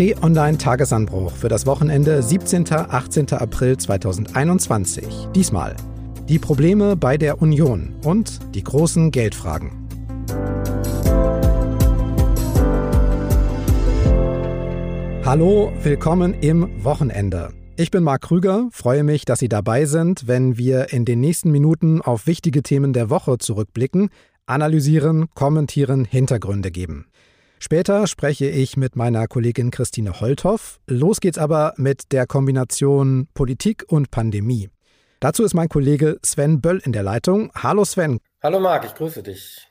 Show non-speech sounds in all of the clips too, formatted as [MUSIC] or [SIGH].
T-Online Tagesanbruch für das Wochenende 17. 18. April 2021. Diesmal die Probleme bei der Union und die großen Geldfragen. Hallo, willkommen im Wochenende. Ich bin Marc Krüger, freue mich, dass Sie dabei sind, wenn wir in den nächsten Minuten auf wichtige Themen der Woche zurückblicken, analysieren, kommentieren, Hintergründe geben. Später spreche ich mit meiner Kollegin Christine Holthoff. Los geht's aber mit der Kombination Politik und Pandemie. Dazu ist mein Kollege Sven Böll in der Leitung. Hallo Sven. Hallo Marc, ich grüße dich.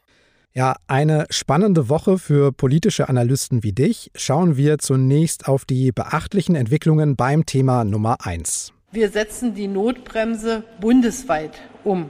Ja, eine spannende Woche für politische Analysten wie dich. Schauen wir zunächst auf die beachtlichen Entwicklungen beim Thema Nummer 1. Wir setzen die Notbremse bundesweit um.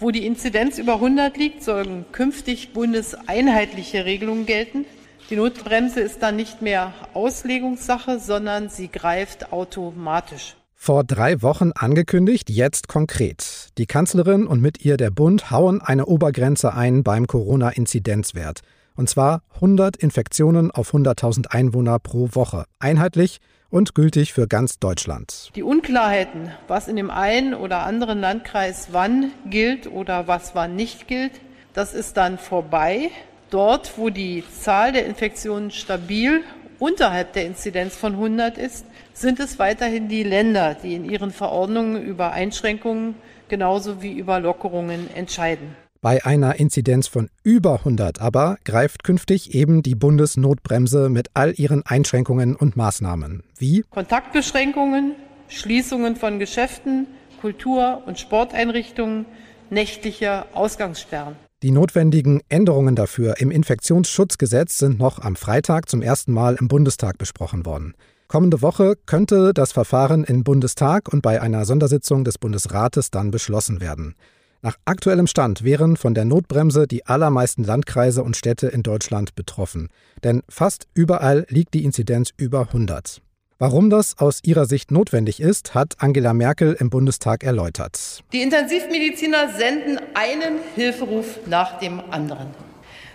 Wo die Inzidenz über 100 liegt, sollen künftig bundeseinheitliche Regelungen gelten. Die Notbremse ist dann nicht mehr Auslegungssache, sondern sie greift automatisch. Vor drei Wochen angekündigt, jetzt konkret. Die Kanzlerin und mit ihr der Bund hauen eine Obergrenze ein beim Corona-Inzidenzwert. Und zwar 100 Infektionen auf 100.000 Einwohner pro Woche. Einheitlich und gültig für ganz Deutschland. Die Unklarheiten, was in dem einen oder anderen Landkreis wann gilt oder was wann nicht gilt, das ist dann vorbei. Dort, wo die Zahl der Infektionen stabil unterhalb der Inzidenz von 100 ist, sind es weiterhin die Länder, die in ihren Verordnungen über Einschränkungen genauso wie über Lockerungen entscheiden. Bei einer Inzidenz von über 100 aber greift künftig eben die Bundesnotbremse mit all ihren Einschränkungen und Maßnahmen. Wie? Kontaktbeschränkungen, Schließungen von Geschäften, Kultur- und Sporteinrichtungen, nächtliche Ausgangssperren. Die notwendigen Änderungen dafür im Infektionsschutzgesetz sind noch am Freitag zum ersten Mal im Bundestag besprochen worden. Kommende Woche könnte das Verfahren im Bundestag und bei einer Sondersitzung des Bundesrates dann beschlossen werden. Nach aktuellem Stand wären von der Notbremse die allermeisten Landkreise und Städte in Deutschland betroffen. Denn fast überall liegt die Inzidenz über 100. Warum das aus ihrer Sicht notwendig ist, hat Angela Merkel im Bundestag erläutert. Die Intensivmediziner senden einen Hilferuf nach dem anderen.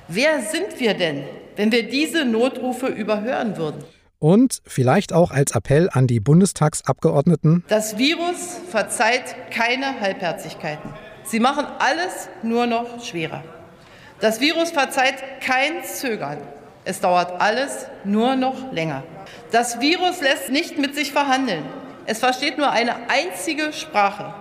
Wer sind wir denn, wenn wir diese Notrufe überhören würden? Und vielleicht auch als Appell an die Bundestagsabgeordneten. Das Virus verzeiht keine Halbherzigkeiten. Sie machen alles nur noch schwerer. Das Virus verzeiht kein Zögern. Es dauert alles nur noch länger. Das Virus lässt nicht mit sich verhandeln. Es versteht nur eine einzige Sprache,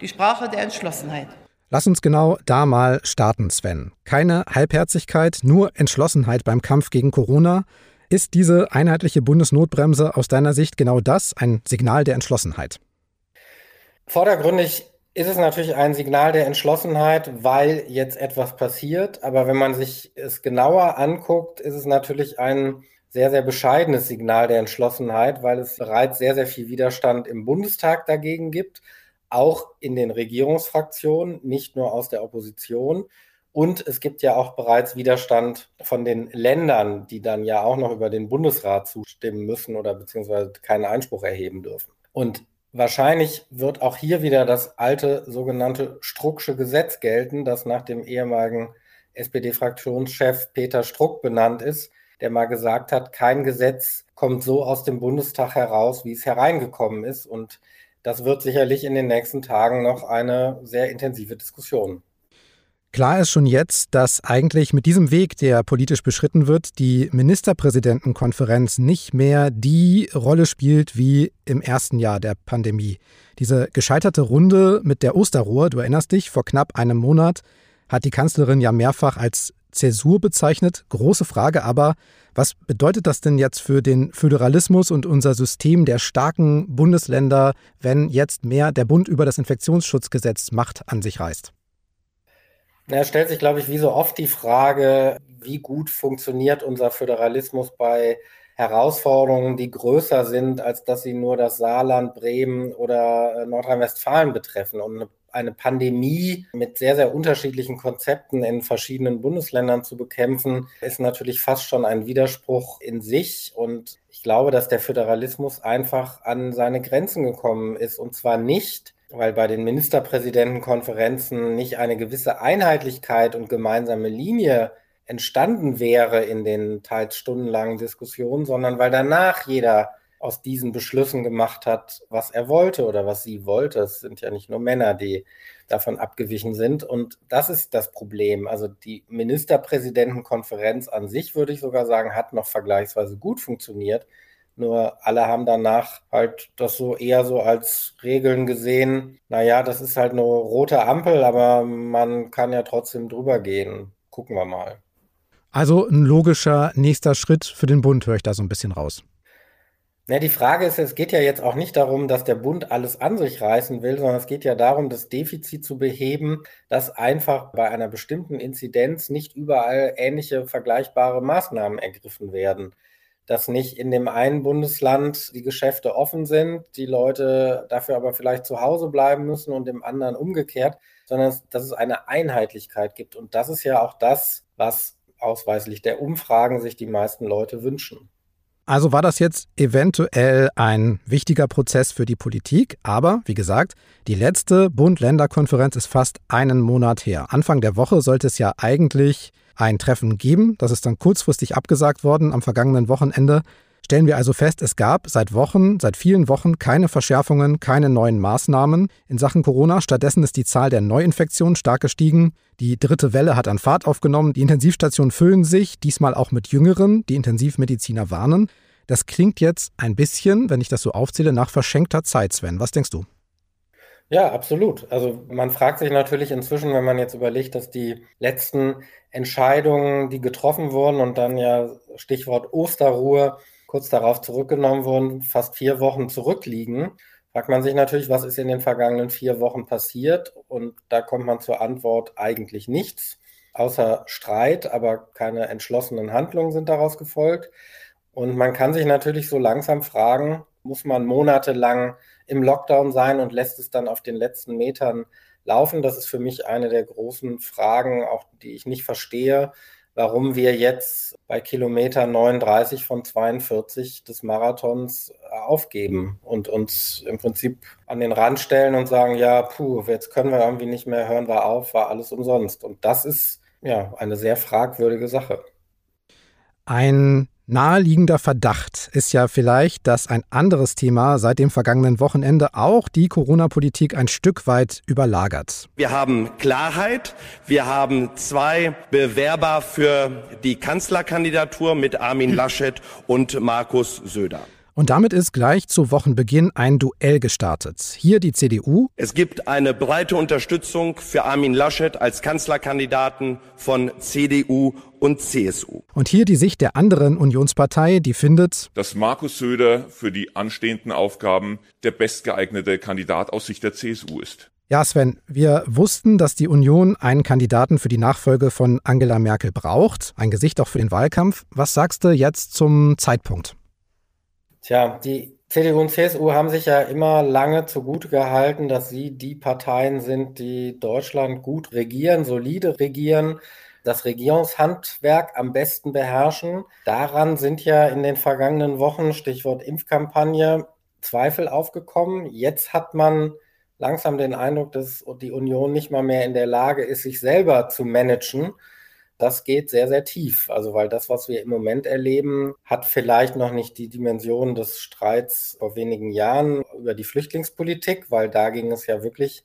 die Sprache der Entschlossenheit. Lass uns genau da mal starten, Sven. Keine Halbherzigkeit, nur Entschlossenheit beim Kampf gegen Corona. Ist diese einheitliche Bundesnotbremse aus deiner Sicht genau das, ein Signal der Entschlossenheit? Vordergründig ist es natürlich ein Signal der Entschlossenheit, weil jetzt etwas passiert. Aber wenn man sich es genauer anguckt, ist es natürlich ein sehr, sehr bescheidenes Signal der Entschlossenheit, weil es bereits sehr, sehr viel Widerstand im Bundestag dagegen gibt, auch in den Regierungsfraktionen, nicht nur aus der Opposition. Und es gibt ja auch bereits Widerstand von den Ländern, die dann ja auch noch über den Bundesrat zustimmen müssen oder beziehungsweise keinen Einspruch erheben dürfen. Und wahrscheinlich wird auch hier wieder das alte sogenannte Strucksche Gesetz gelten, das nach dem ehemaligen SPD-Fraktionschef Peter Struck benannt ist, der mal gesagt hat, kein Gesetz kommt so aus dem Bundestag heraus, wie es hereingekommen ist. Und das wird sicherlich in den nächsten Tagen noch eine sehr intensive Diskussion. Klar ist schon jetzt, dass eigentlich mit diesem Weg, der politisch beschritten wird, die Ministerpräsidentenkonferenz nicht mehr die Rolle spielt wie im ersten Jahr der Pandemie. Diese gescheiterte Runde mit der Osterruhe, du erinnerst dich, vor knapp einem Monat, hat die Kanzlerin ja mehrfach als Zäsur bezeichnet. Große Frage aber, was bedeutet das denn jetzt für den Föderalismus und unser System der starken Bundesländer, wenn jetzt mehr der Bund über das Infektionsschutzgesetz Macht an sich reißt? Da stellt sich, glaube ich, wie so oft die Frage, wie gut funktioniert unser Föderalismus bei Herausforderungen, die größer sind, als dass sie nur das Saarland, Bremen oder äh, Nordrhein-Westfalen betreffen. Und eine Pandemie mit sehr, sehr unterschiedlichen Konzepten in verschiedenen Bundesländern zu bekämpfen, ist natürlich fast schon ein Widerspruch in sich. Und ich glaube, dass der Föderalismus einfach an seine Grenzen gekommen ist. Und zwar nicht, weil bei den Ministerpräsidentenkonferenzen nicht eine gewisse Einheitlichkeit und gemeinsame Linie entstanden wäre in den teils stundenlangen Diskussionen, sondern weil danach jeder aus diesen Beschlüssen gemacht hat, was er wollte oder was sie wollte. Es sind ja nicht nur Männer, die davon abgewichen sind. Und das ist das Problem. Also die Ministerpräsidentenkonferenz an sich, würde ich sogar sagen, hat noch vergleichsweise gut funktioniert. Nur alle haben danach halt das so eher so als Regeln gesehen. Naja, das ist halt eine rote Ampel, aber man kann ja trotzdem drüber gehen. Gucken wir mal. Also ein logischer nächster Schritt für den Bund, höre ich da so ein bisschen raus. Ja, die Frage ist, es geht ja jetzt auch nicht darum, dass der Bund alles an sich reißen will, sondern es geht ja darum, das Defizit zu beheben, dass einfach bei einer bestimmten Inzidenz nicht überall ähnliche vergleichbare Maßnahmen ergriffen werden. Dass nicht in dem einen Bundesland die Geschäfte offen sind, die Leute dafür aber vielleicht zu Hause bleiben müssen und im anderen umgekehrt, sondern dass es eine Einheitlichkeit gibt. Und das ist ja auch das, was ausweislich der Umfragen sich die meisten Leute wünschen. Also war das jetzt eventuell ein wichtiger Prozess für die Politik, aber wie gesagt, die letzte Bund-Länder-Konferenz ist fast einen Monat her. Anfang der Woche sollte es ja eigentlich ein Treffen geben, das ist dann kurzfristig abgesagt worden am vergangenen Wochenende. Stellen wir also fest, es gab seit Wochen, seit vielen Wochen keine Verschärfungen, keine neuen Maßnahmen in Sachen Corona. Stattdessen ist die Zahl der Neuinfektionen stark gestiegen. Die dritte Welle hat an Fahrt aufgenommen. Die Intensivstationen füllen sich, diesmal auch mit Jüngeren. Die Intensivmediziner warnen. Das klingt jetzt ein bisschen, wenn ich das so aufzähle, nach verschenkter Zeit, Sven. Was denkst du? Ja, absolut. Also man fragt sich natürlich inzwischen, wenn man jetzt überlegt, dass die letzten Entscheidungen, die getroffen wurden und dann ja Stichwort Osterruhe, kurz darauf zurückgenommen wurden, fast vier Wochen zurückliegen, fragt man sich natürlich, was ist in den vergangenen vier Wochen passiert? Und da kommt man zur Antwort eigentlich nichts, außer Streit, aber keine entschlossenen Handlungen sind daraus gefolgt. Und man kann sich natürlich so langsam fragen, muss man monatelang im Lockdown sein und lässt es dann auf den letzten Metern laufen? Das ist für mich eine der großen Fragen, auch die ich nicht verstehe warum wir jetzt bei Kilometer 39 von 42 des Marathons äh, aufgeben und uns im Prinzip an den Rand stellen und sagen, ja, puh, jetzt können wir irgendwie nicht mehr, hören wir auf, war alles umsonst. Und das ist ja eine sehr fragwürdige Sache. Ein Naheliegender Verdacht ist ja vielleicht, dass ein anderes Thema seit dem vergangenen Wochenende auch die Corona-Politik ein Stück weit überlagert. Wir haben Klarheit. Wir haben zwei Bewerber für die Kanzlerkandidatur mit Armin Laschet und Markus Söder. Und damit ist gleich zu Wochenbeginn ein Duell gestartet. Hier die CDU. Es gibt eine breite Unterstützung für Armin Laschet als Kanzlerkandidaten von CDU und CSU. Und hier die Sicht der anderen Unionspartei, die findet, dass Markus Söder für die anstehenden Aufgaben der bestgeeignete Kandidat aus Sicht der CSU ist. Ja, Sven, wir wussten, dass die Union einen Kandidaten für die Nachfolge von Angela Merkel braucht, ein Gesicht auch für den Wahlkampf. Was sagst du jetzt zum Zeitpunkt? Tja, die CDU und CSU haben sich ja immer lange zugute gehalten, dass sie die Parteien sind, die Deutschland gut regieren, solide regieren, das Regierungshandwerk am besten beherrschen. Daran sind ja in den vergangenen Wochen, Stichwort Impfkampagne, Zweifel aufgekommen. Jetzt hat man langsam den Eindruck, dass die Union nicht mal mehr in der Lage ist, sich selber zu managen das geht sehr, sehr tief. Also, weil das, was wir im Moment erleben, hat vielleicht noch nicht die Dimension des Streits vor wenigen Jahren über die Flüchtlingspolitik, weil da ging es ja wirklich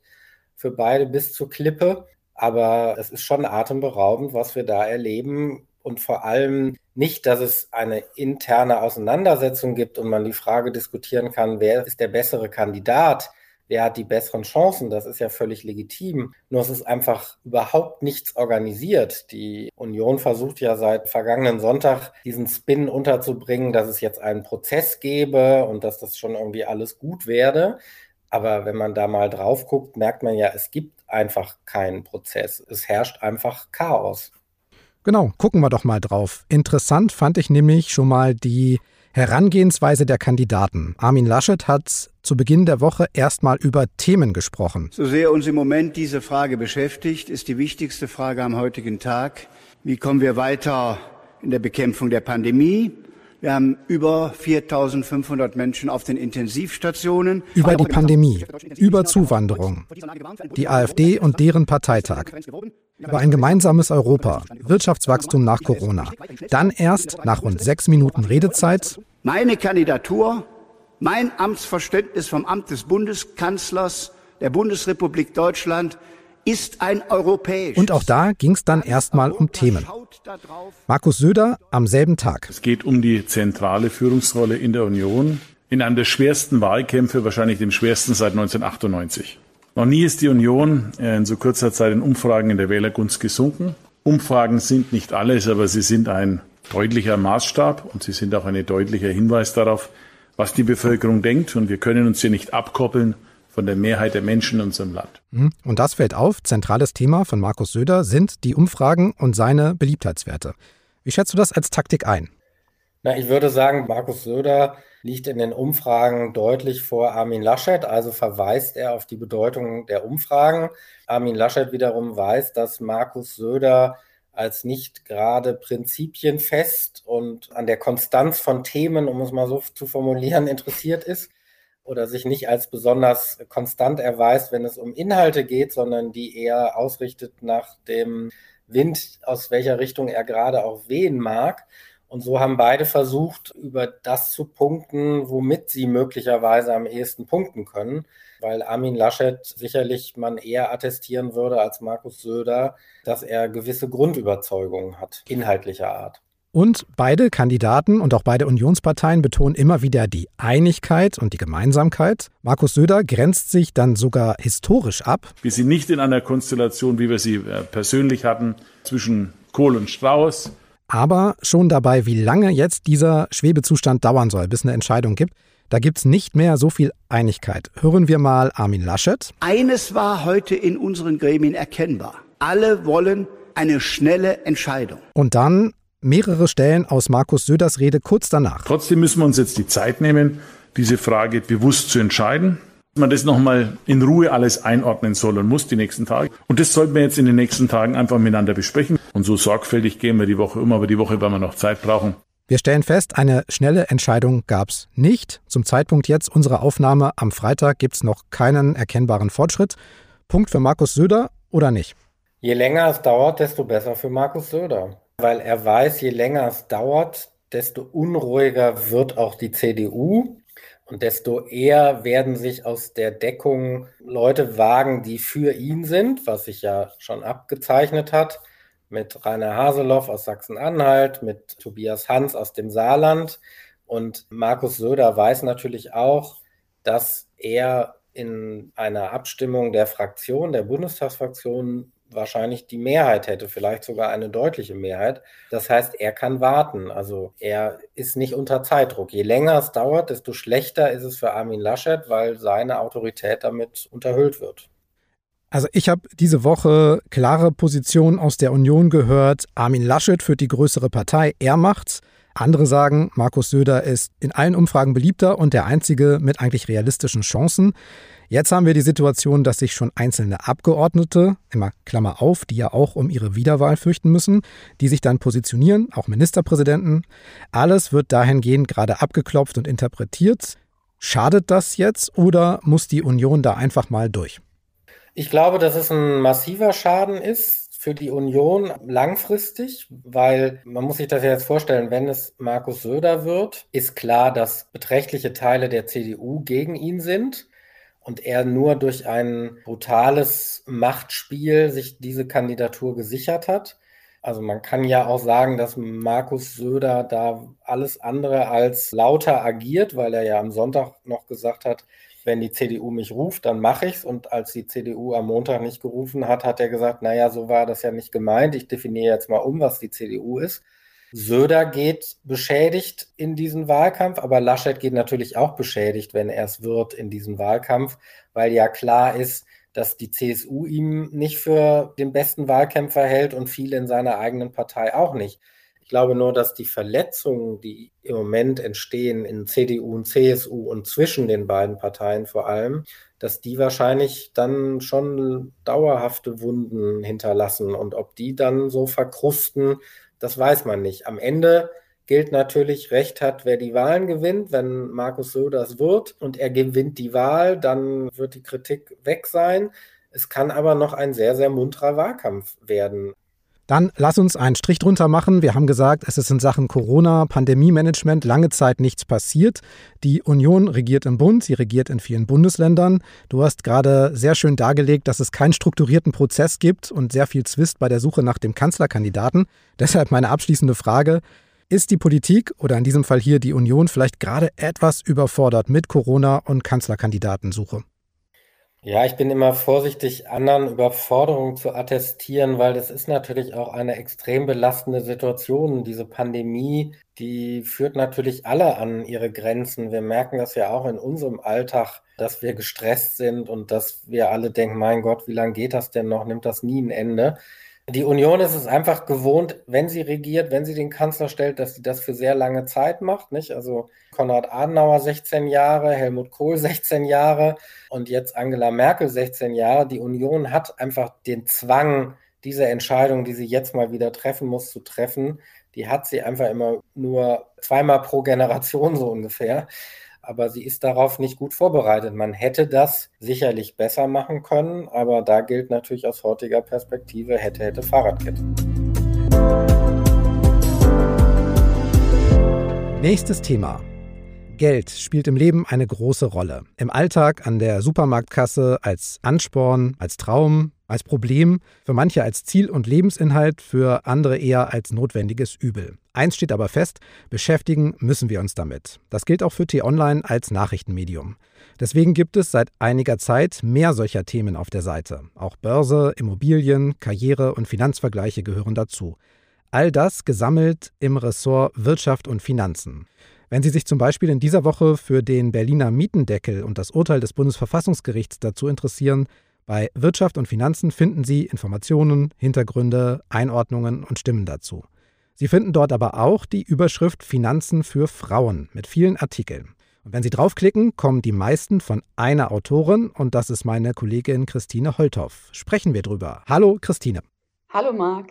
für beide bis zur Klippe. Aber es ist schon atemberaubend, was wir da erleben. Und vor allem nicht, dass es eine interne Auseinandersetzung gibt und man die Frage diskutieren kann, wer ist der bessere Kandidat, wer hat die besseren Chancen, das ist ja völlig legitim. Nur es ist einfach überhaupt nichts organisiert. Die Union versucht ja seit vergangenen Sonntag diesen Spin unterzubringen, dass es jetzt einen Prozess gäbe und dass das schon irgendwie alles gut werde. Aber wenn man da mal drauf guckt, merkt man ja, es gibt einfach keinen Prozess. Es herrscht einfach Chaos. Genau, gucken wir doch mal drauf. Interessant fand ich nämlich schon mal die Herangehensweise der Kandidaten. Armin Laschet hat zu Beginn der Woche erstmal über Themen gesprochen. So sehr uns im Moment diese Frage beschäftigt, ist die wichtigste Frage am heutigen Tag, wie kommen wir weiter in der Bekämpfung der Pandemie? Wir haben über 4.500 Menschen auf den Intensivstationen. Über die Pandemie, über Zuwanderung, die AfD und deren Parteitag. über ein gemeinsames Europa, Wirtschaftswachstum nach Corona. Dann erst nach rund sechs Minuten Redezeit. Meine Kandidatur, mein Amtsverständnis vom Amt des Bundeskanzlers der Bundesrepublik Deutschland ist ein europäisch. Und auch da ging es dann erstmal um Themen. Markus Söder am selben Tag. Es geht um die zentrale Führungsrolle in der Union in einem der schwersten Wahlkämpfe, wahrscheinlich dem schwersten seit 1998. Noch nie ist die Union in so kurzer Zeit in Umfragen in der Wählergunst gesunken. Umfragen sind nicht alles, aber sie sind ein deutlicher Maßstab und sie sind auch ein deutlicher Hinweis darauf, was die Bevölkerung denkt. Und wir können uns hier nicht abkoppeln von der Mehrheit der Menschen in unserem Land. Mhm. Und das fällt auf. Zentrales Thema von Markus Söder sind die Umfragen und seine Beliebtheitswerte. Wie schätzt du das als Taktik ein? Na, ich würde sagen, Markus Söder liegt in den Umfragen deutlich vor Armin Laschet, also verweist er auf die Bedeutung der Umfragen. Armin Laschet wiederum weiß, dass Markus Söder als nicht gerade prinzipienfest und an der Konstanz von Themen, um es mal so zu formulieren, [LAUGHS] interessiert ist oder sich nicht als besonders konstant erweist, wenn es um Inhalte geht, sondern die eher ausrichtet nach dem Wind, aus welcher Richtung er gerade auch wehen mag. Und so haben beide versucht, über das zu punkten, womit sie möglicherweise am ehesten punkten können, weil Armin Laschet sicherlich man eher attestieren würde als Markus Söder, dass er gewisse Grundüberzeugungen hat, inhaltlicher Art. Und beide Kandidaten und auch beide Unionsparteien betonen immer wieder die Einigkeit und die Gemeinsamkeit. Markus Söder grenzt sich dann sogar historisch ab. Wir sind nicht in einer Konstellation, wie wir sie äh, persönlich hatten, zwischen Kohl und Strauß, aber schon dabei, wie lange jetzt dieser Schwebezustand dauern soll, bis eine Entscheidung gibt. Da gibt es nicht mehr so viel Einigkeit. Hören wir mal Armin Laschet. Eines war heute in unseren Gremien erkennbar. Alle wollen eine schnelle Entscheidung. Und dann mehrere Stellen aus Markus Söders Rede kurz danach. Trotzdem müssen wir uns jetzt die Zeit nehmen, diese Frage bewusst zu entscheiden man das nochmal in Ruhe alles einordnen soll und muss die nächsten Tage. Und das sollten wir jetzt in den nächsten Tagen einfach miteinander besprechen. Und so sorgfältig gehen wir die Woche um, aber die Woche werden wir noch Zeit brauchen. Wir stellen fest, eine schnelle Entscheidung gab es nicht. Zum Zeitpunkt jetzt unserer Aufnahme am Freitag gibt es noch keinen erkennbaren Fortschritt. Punkt für Markus Söder oder nicht? Je länger es dauert, desto besser für Markus Söder. Weil er weiß, je länger es dauert, desto unruhiger wird auch die CDU. Und desto eher werden sich aus der Deckung Leute wagen, die für ihn sind, was sich ja schon abgezeichnet hat, mit Rainer Haseloff aus Sachsen-Anhalt, mit Tobias Hans aus dem Saarland. Und Markus Söder weiß natürlich auch, dass er in einer Abstimmung der Fraktion, der Bundestagsfraktion, wahrscheinlich die Mehrheit hätte, vielleicht sogar eine deutliche Mehrheit. Das heißt, er kann warten. Also er ist nicht unter Zeitdruck. Je länger es dauert, desto schlechter ist es für Armin Laschet, weil seine Autorität damit unterhöhlt wird. Also ich habe diese Woche klare Positionen aus der Union gehört. Armin Laschet führt die größere Partei, er macht's. Andere sagen, Markus Söder ist in allen Umfragen beliebter und der einzige mit eigentlich realistischen Chancen. Jetzt haben wir die Situation, dass sich schon einzelne Abgeordnete, immer Klammer auf, die ja auch um ihre Wiederwahl fürchten müssen, die sich dann positionieren, auch Ministerpräsidenten. Alles wird dahingehend gerade abgeklopft und interpretiert. Schadet das jetzt oder muss die Union da einfach mal durch? Ich glaube, dass es ein massiver Schaden ist für die Union langfristig, weil man muss sich das jetzt vorstellen, wenn es Markus Söder wird, ist klar, dass beträchtliche Teile der CDU gegen ihn sind und er nur durch ein brutales Machtspiel sich diese Kandidatur gesichert hat. Also man kann ja auch sagen, dass Markus Söder da alles andere als lauter agiert, weil er ja am Sonntag noch gesagt hat, wenn die CDU mich ruft, dann mache ich's. Und als die CDU am Montag nicht gerufen hat, hat er gesagt, naja, so war das ja nicht gemeint. Ich definiere jetzt mal um, was die CDU ist. Söder geht beschädigt in diesen Wahlkampf, aber Laschet geht natürlich auch beschädigt, wenn er es wird in diesen Wahlkampf, weil ja klar ist, dass die CSU ihm nicht für den besten Wahlkämpfer hält und viele in seiner eigenen Partei auch nicht. Ich glaube nur, dass die Verletzungen, die im Moment entstehen in CDU und CSU und zwischen den beiden Parteien vor allem, dass die wahrscheinlich dann schon dauerhafte Wunden hinterlassen und ob die dann so verkrusten, das weiß man nicht. Am Ende gilt natürlich, Recht hat, wer die Wahlen gewinnt. Wenn Markus Söder es wird und er gewinnt die Wahl, dann wird die Kritik weg sein. Es kann aber noch ein sehr, sehr munterer Wahlkampf werden. Dann lass uns einen Strich drunter machen. Wir haben gesagt, es ist in Sachen Corona, Pandemie-Management lange Zeit nichts passiert. Die Union regiert im Bund, sie regiert in vielen Bundesländern. Du hast gerade sehr schön dargelegt, dass es keinen strukturierten Prozess gibt und sehr viel Zwist bei der Suche nach dem Kanzlerkandidaten. Deshalb meine abschließende Frage. Ist die Politik oder in diesem Fall hier die Union vielleicht gerade etwas überfordert mit Corona und Kanzlerkandidatensuche? Ja, ich bin immer vorsichtig, anderen Überforderungen zu attestieren, weil das ist natürlich auch eine extrem belastende Situation. Diese Pandemie, die führt natürlich alle an ihre Grenzen. Wir merken das ja auch in unserem Alltag, dass wir gestresst sind und dass wir alle denken, mein Gott, wie lange geht das denn noch? Nimmt das nie ein Ende? Die Union ist es einfach gewohnt, wenn sie regiert, wenn sie den Kanzler stellt, dass sie das für sehr lange Zeit macht. Nicht? Also Konrad Adenauer 16 Jahre, Helmut Kohl 16 Jahre und jetzt Angela Merkel 16 Jahre. Die Union hat einfach den Zwang, diese Entscheidung, die sie jetzt mal wieder treffen muss, zu treffen. Die hat sie einfach immer nur zweimal pro Generation so ungefähr aber sie ist darauf nicht gut vorbereitet. Man hätte das sicherlich besser machen können, aber da gilt natürlich aus heutiger Perspektive hätte, hätte Fahrradkette. Nächstes Thema. Geld spielt im Leben eine große Rolle. Im Alltag, an der Supermarktkasse, als Ansporn, als Traum, als Problem, für manche als Ziel und Lebensinhalt, für andere eher als notwendiges Übel. Eins steht aber fest, beschäftigen müssen wir uns damit. Das gilt auch für T-Online als Nachrichtenmedium. Deswegen gibt es seit einiger Zeit mehr solcher Themen auf der Seite. Auch Börse, Immobilien, Karriere und Finanzvergleiche gehören dazu. All das gesammelt im Ressort Wirtschaft und Finanzen. Wenn Sie sich zum Beispiel in dieser Woche für den Berliner Mietendeckel und das Urteil des Bundesverfassungsgerichts dazu interessieren, bei Wirtschaft und Finanzen finden Sie Informationen, Hintergründe, Einordnungen und Stimmen dazu. Sie finden dort aber auch die Überschrift Finanzen für Frauen mit vielen Artikeln. Und wenn Sie draufklicken, kommen die meisten von einer Autorin und das ist meine Kollegin Christine Holthoff. Sprechen wir drüber. Hallo Christine. Hallo Marc.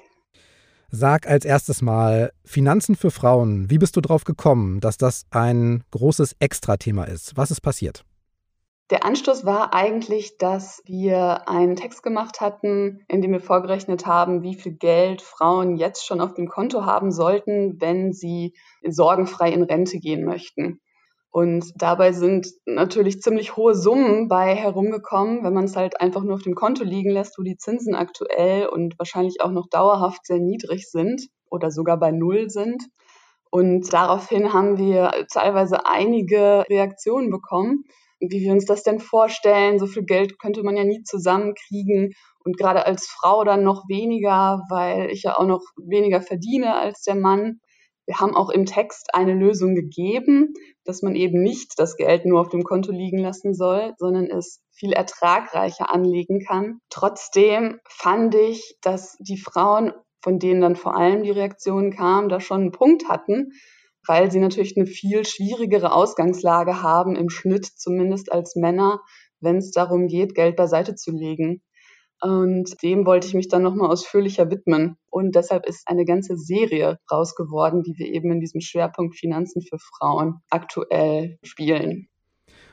Sag als erstes mal, Finanzen für Frauen, wie bist du drauf gekommen, dass das ein großes Extrathema ist? Was ist passiert? Der Anstoß war eigentlich, dass wir einen Text gemacht hatten, in dem wir vorgerechnet haben, wie viel Geld Frauen jetzt schon auf dem Konto haben sollten, wenn sie sorgenfrei in Rente gehen möchten. Und dabei sind natürlich ziemlich hohe Summen bei herumgekommen, wenn man es halt einfach nur auf dem Konto liegen lässt, wo die Zinsen aktuell und wahrscheinlich auch noch dauerhaft sehr niedrig sind oder sogar bei Null sind. Und daraufhin haben wir teilweise einige Reaktionen bekommen, wie wir uns das denn vorstellen. So viel Geld könnte man ja nie zusammenkriegen und gerade als Frau dann noch weniger, weil ich ja auch noch weniger verdiene als der Mann. Wir haben auch im Text eine Lösung gegeben, dass man eben nicht das Geld nur auf dem Konto liegen lassen soll, sondern es viel ertragreicher anlegen kann. Trotzdem fand ich, dass die Frauen, von denen dann vor allem die Reaktionen kamen, da schon einen Punkt hatten, weil sie natürlich eine viel schwierigere Ausgangslage haben, im Schnitt zumindest als Männer, wenn es darum geht, Geld beiseite zu legen. Und dem wollte ich mich dann nochmal ausführlicher widmen. Und deshalb ist eine ganze Serie raus geworden, die wir eben in diesem Schwerpunkt Finanzen für Frauen aktuell spielen.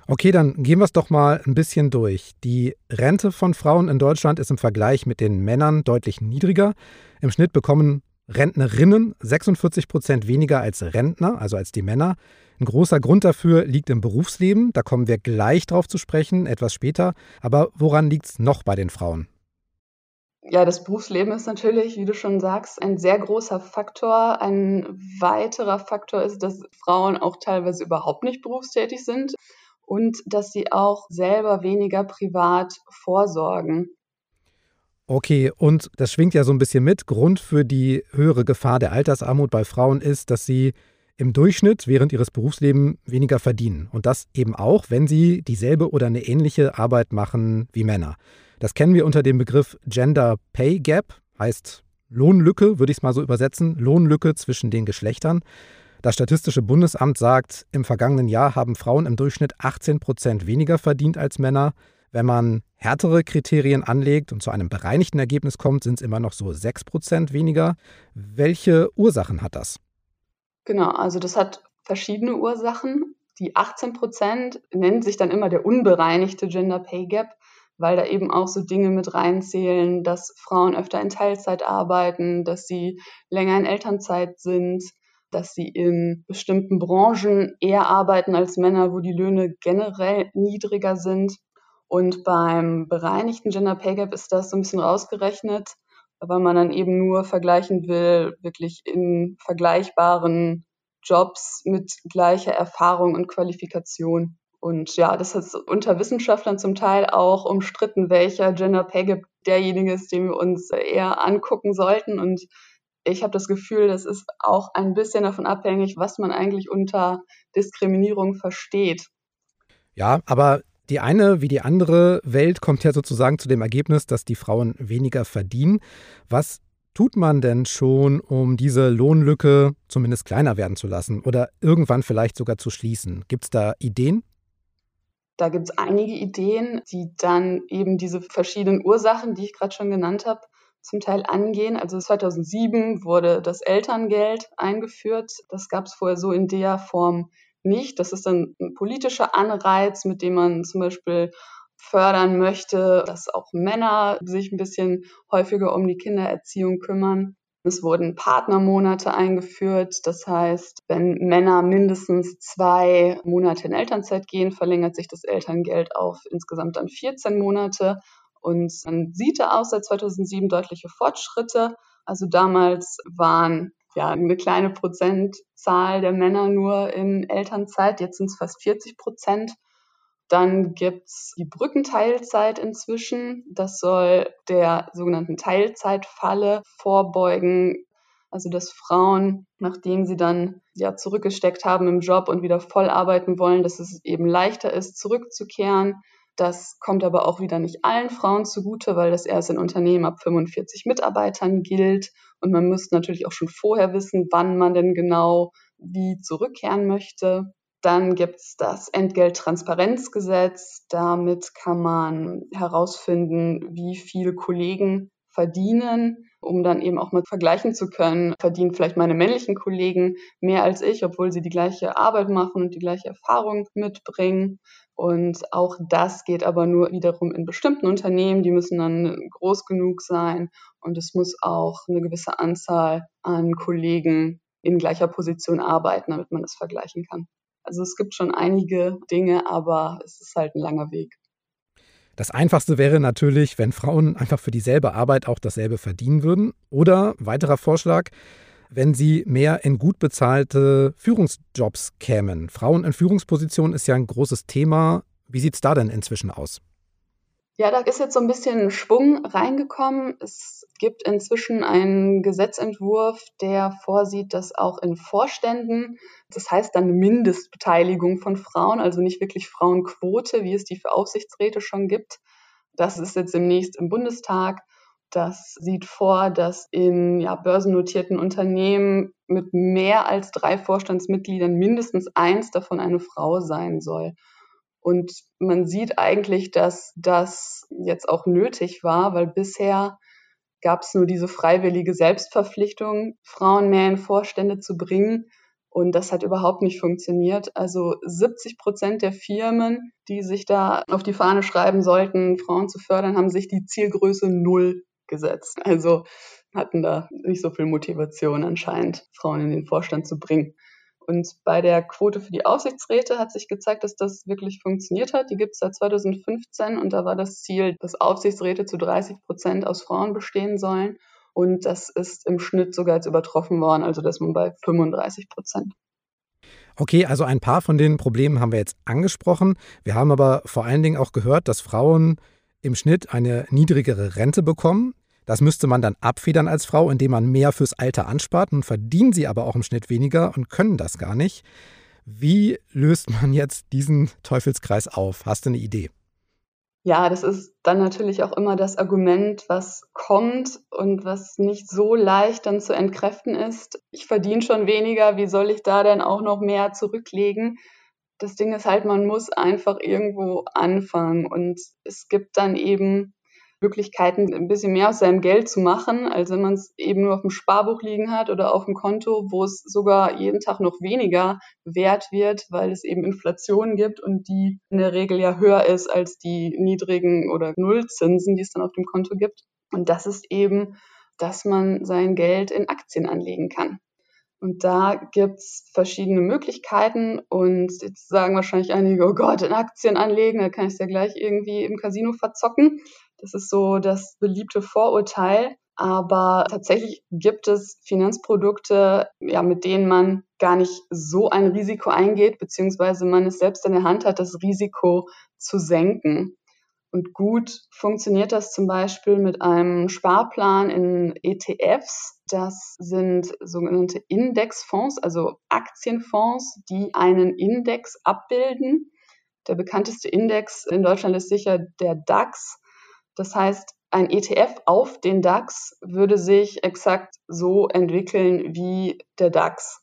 Okay, dann gehen wir es doch mal ein bisschen durch. Die Rente von Frauen in Deutschland ist im Vergleich mit den Männern deutlich niedriger. Im Schnitt bekommen Rentnerinnen 46 Prozent weniger als Rentner, also als die Männer. Ein großer Grund dafür liegt im Berufsleben. Da kommen wir gleich drauf zu sprechen, etwas später. Aber woran liegt es noch bei den Frauen? ja, das Berufsleben ist natürlich, wie du schon sagst, ein sehr großer Faktor. Ein weiterer Faktor ist, dass Frauen auch teilweise überhaupt nicht berufstätig sind und dass sie auch selber weniger privat vorsorgen. Okay, und das schwingt ja so ein bisschen mit. Grund für die höhere Gefahr der Altersarmut bei Frauen ist, dass sie im Durchschnitt während ihres Berufslebens weniger verdienen. Und das eben auch, wenn sie dieselbe oder eine ähnliche Arbeit machen wie Männer. Das kennen wir unter dem Begriff Gender Pay Gap, heißt Lohnlücke, würde ich es mal so übersetzen, Lohnlücke zwischen den Geschlechtern. Das Statistische Bundesamt sagt, im vergangenen Jahr haben Frauen im Durchschnitt 18 Prozent weniger verdient als Männer. Wenn man härtere Kriterien anlegt und zu einem bereinigten Ergebnis kommt, sind es immer noch so 6 Prozent weniger. Welche Ursachen hat das? Genau, also das hat verschiedene Ursachen. Die 18 Prozent nennen sich dann immer der unbereinigte Gender Pay Gap weil da eben auch so Dinge mit reinzählen, dass Frauen öfter in Teilzeit arbeiten, dass sie länger in Elternzeit sind, dass sie in bestimmten Branchen eher arbeiten als Männer, wo die Löhne generell niedriger sind. Und beim bereinigten Gender Pay Gap ist das so ein bisschen rausgerechnet, weil man dann eben nur vergleichen will, wirklich in vergleichbaren Jobs mit gleicher Erfahrung und Qualifikation. Und ja, das ist unter Wissenschaftlern zum Teil auch umstritten, welcher Gender Pay Gap derjenige ist, den wir uns eher angucken sollten. Und ich habe das Gefühl, das ist auch ein bisschen davon abhängig, was man eigentlich unter Diskriminierung versteht. Ja, aber die eine wie die andere Welt kommt ja sozusagen zu dem Ergebnis, dass die Frauen weniger verdienen. Was tut man denn schon, um diese Lohnlücke zumindest kleiner werden zu lassen oder irgendwann vielleicht sogar zu schließen? Gibt es da Ideen? Da gibt es einige Ideen, die dann eben diese verschiedenen Ursachen, die ich gerade schon genannt habe, zum Teil angehen. Also 2007 wurde das Elterngeld eingeführt. Das gab es vorher so in der Form nicht. Das ist dann ein politischer Anreiz, mit dem man zum Beispiel fördern möchte, dass auch Männer sich ein bisschen häufiger um die Kindererziehung kümmern. Es wurden Partnermonate eingeführt. Das heißt, wenn Männer mindestens zwei Monate in Elternzeit gehen, verlängert sich das Elterngeld auf insgesamt dann 14 Monate. Und man sieht da auch seit 2007 deutliche Fortschritte. Also damals waren ja eine kleine Prozentzahl der Männer nur in Elternzeit. Jetzt sind es fast 40 Prozent. Dann gibt's die Brückenteilzeit inzwischen. Das soll der sogenannten Teilzeitfalle vorbeugen. Also dass Frauen, nachdem sie dann ja zurückgesteckt haben im Job und wieder voll arbeiten wollen, dass es eben leichter ist, zurückzukehren. Das kommt aber auch wieder nicht allen Frauen zugute, weil das erst in Unternehmen ab 45 Mitarbeitern gilt. Und man müsste natürlich auch schon vorher wissen, wann man denn genau wie zurückkehren möchte. Dann gibt es das Entgelttransparenzgesetz. Damit kann man herausfinden, wie viele Kollegen verdienen, um dann eben auch mal vergleichen zu können, verdienen vielleicht meine männlichen Kollegen mehr als ich, obwohl sie die gleiche Arbeit machen und die gleiche Erfahrung mitbringen. Und auch das geht aber nur wiederum in bestimmten Unternehmen. Die müssen dann groß genug sein und es muss auch eine gewisse Anzahl an Kollegen in gleicher Position arbeiten, damit man das vergleichen kann. Also es gibt schon einige Dinge, aber es ist halt ein langer Weg. Das Einfachste wäre natürlich, wenn Frauen einfach für dieselbe Arbeit auch dasselbe verdienen würden. Oder weiterer Vorschlag, wenn sie mehr in gut bezahlte Führungsjobs kämen. Frauen in Führungspositionen ist ja ein großes Thema. Wie sieht es da denn inzwischen aus? Ja, da ist jetzt so ein bisschen Schwung reingekommen. Es gibt inzwischen einen Gesetzentwurf, der vorsieht, dass auch in Vorständen, das heißt dann Mindestbeteiligung von Frauen, also nicht wirklich Frauenquote, wie es die für Aufsichtsräte schon gibt. Das ist jetzt demnächst im Bundestag. Das sieht vor, dass in ja, börsennotierten Unternehmen mit mehr als drei Vorstandsmitgliedern mindestens eins davon eine Frau sein soll. Und man sieht eigentlich, dass das jetzt auch nötig war, weil bisher gab es nur diese freiwillige Selbstverpflichtung, Frauen mehr in Vorstände zu bringen. Und das hat überhaupt nicht funktioniert. Also 70 Prozent der Firmen, die sich da auf die Fahne schreiben sollten, Frauen zu fördern, haben sich die Zielgröße null gesetzt. [LAUGHS] Also hatten da nicht so viel Motivation anscheinend, Frauen in den Vorstand zu bringen. Und bei der Quote für die Aufsichtsräte hat sich gezeigt, dass das wirklich funktioniert hat. Die gibt es seit 2015 und da war das Ziel, dass Aufsichtsräte zu 30 Prozent aus Frauen bestehen sollen. Und das ist im Schnitt sogar jetzt übertroffen worden, also dass man bei 35 Prozent. Okay, also ein paar von den Problemen haben wir jetzt angesprochen. Wir haben aber vor allen Dingen auch gehört, dass Frauen im Schnitt eine niedrigere Rente bekommen. Das müsste man dann abfedern als Frau, indem man mehr fürs Alter anspart. Nun verdienen sie aber auch im Schnitt weniger und können das gar nicht. Wie löst man jetzt diesen Teufelskreis auf? Hast du eine Idee? Ja, das ist dann natürlich auch immer das Argument, was kommt und was nicht so leicht dann zu entkräften ist. Ich verdiene schon weniger, wie soll ich da denn auch noch mehr zurücklegen? Das Ding ist halt, man muss einfach irgendwo anfangen und es gibt dann eben Möglichkeiten, ein bisschen mehr aus seinem Geld zu machen, als wenn man es eben nur auf dem Sparbuch liegen hat oder auf dem Konto, wo es sogar jeden Tag noch weniger wert wird, weil es eben Inflation gibt und die in der Regel ja höher ist als die niedrigen oder Nullzinsen, die es dann auf dem Konto gibt. Und das ist eben, dass man sein Geld in Aktien anlegen kann. Und da gibt's verschiedene Möglichkeiten und jetzt sagen wahrscheinlich einige, oh Gott, in Aktien anlegen, da kann ich es ja gleich irgendwie im Casino verzocken. Das ist so das beliebte Vorurteil. Aber tatsächlich gibt es Finanzprodukte, ja, mit denen man gar nicht so ein Risiko eingeht, beziehungsweise man es selbst in der Hand hat, das Risiko zu senken. Und gut funktioniert das zum Beispiel mit einem Sparplan in ETFs. Das sind sogenannte Indexfonds, also Aktienfonds, die einen Index abbilden. Der bekannteste Index in Deutschland ist sicher der DAX. Das heißt, ein ETF auf den DAX würde sich exakt so entwickeln wie der DAX.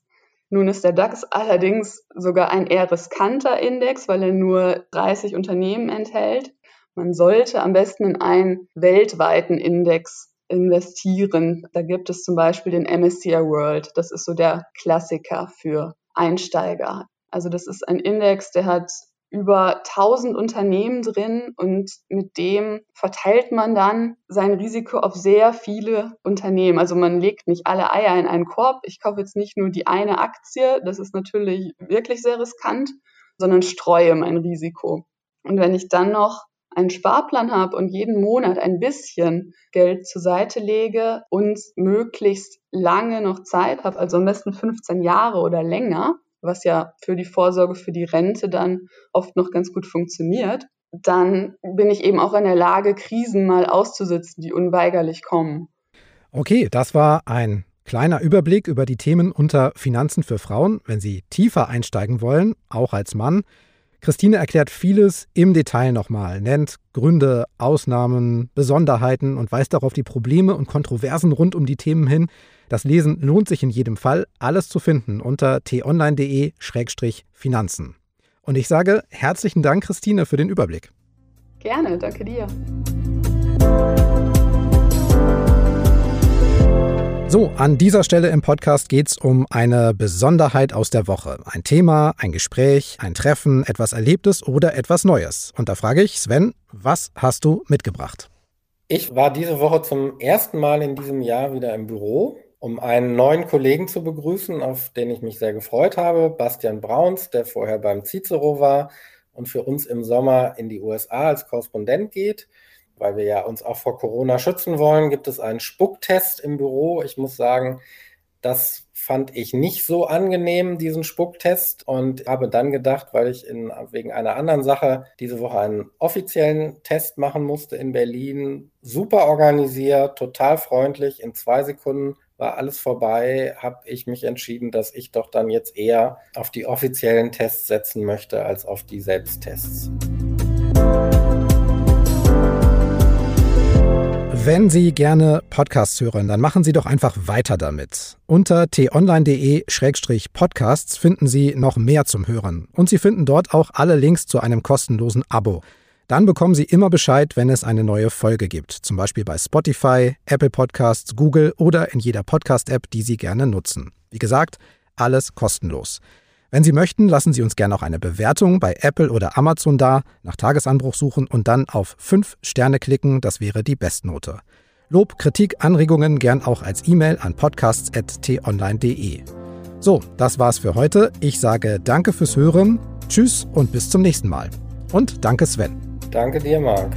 Nun ist der DAX allerdings sogar ein eher riskanter Index, weil er nur 30 Unternehmen enthält. Man sollte am besten in einen weltweiten Index investieren. Da gibt es zum Beispiel den MSCI World. Das ist so der Klassiker für Einsteiger. Also das ist ein Index, der hat über 1000 Unternehmen drin und mit dem verteilt man dann sein Risiko auf sehr viele Unternehmen. Also man legt nicht alle Eier in einen Korb. Ich kaufe jetzt nicht nur die eine Aktie, das ist natürlich wirklich sehr riskant, sondern streue mein Risiko. Und wenn ich dann noch einen Sparplan habe und jeden Monat ein bisschen Geld zur Seite lege und möglichst lange noch Zeit habe, also am besten 15 Jahre oder länger, was ja für die Vorsorge für die Rente dann oft noch ganz gut funktioniert, dann bin ich eben auch in der Lage, Krisen mal auszusitzen, die unweigerlich kommen. Okay, das war ein kleiner Überblick über die Themen unter Finanzen für Frauen. Wenn Sie tiefer einsteigen wollen, auch als Mann, Christine erklärt vieles im Detail nochmal, nennt Gründe, Ausnahmen, Besonderheiten und weist darauf die Probleme und Kontroversen rund um die Themen hin. Das Lesen lohnt sich in jedem Fall. Alles zu finden unter t-online.de-finanzen. Und ich sage herzlichen Dank, Christine, für den Überblick. Gerne, danke dir. So, an dieser Stelle im Podcast geht es um eine Besonderheit aus der Woche. Ein Thema, ein Gespräch, ein Treffen, etwas Erlebtes oder etwas Neues. Und da frage ich, Sven, was hast du mitgebracht? Ich war diese Woche zum ersten Mal in diesem Jahr wieder im Büro, um einen neuen Kollegen zu begrüßen, auf den ich mich sehr gefreut habe, Bastian Brauns, der vorher beim Cicero war und für uns im Sommer in die USA als Korrespondent geht weil wir ja uns auch vor Corona schützen wollen, gibt es einen Spucktest im Büro. Ich muss sagen, das fand ich nicht so angenehm, diesen Spucktest, und habe dann gedacht, weil ich in, wegen einer anderen Sache diese Woche einen offiziellen Test machen musste in Berlin, super organisiert, total freundlich, in zwei Sekunden war alles vorbei, habe ich mich entschieden, dass ich doch dann jetzt eher auf die offiziellen Tests setzen möchte als auf die Selbsttests. Wenn Sie gerne Podcasts hören, dann machen Sie doch einfach weiter damit. Unter t-online.de-podcasts finden Sie noch mehr zum Hören. Und Sie finden dort auch alle Links zu einem kostenlosen Abo. Dann bekommen Sie immer Bescheid, wenn es eine neue Folge gibt. Zum Beispiel bei Spotify, Apple Podcasts, Google oder in jeder Podcast-App, die Sie gerne nutzen. Wie gesagt, alles kostenlos. Wenn Sie möchten, lassen Sie uns gerne auch eine Bewertung bei Apple oder Amazon da, nach Tagesanbruch suchen und dann auf 5 Sterne klicken, das wäre die Bestnote. Lob, Kritik, Anregungen gern auch als E-Mail an podcasts.tonline.de. So, das war's für heute. Ich sage danke fürs Hören, tschüss und bis zum nächsten Mal. Und danke Sven. Danke dir, Marc.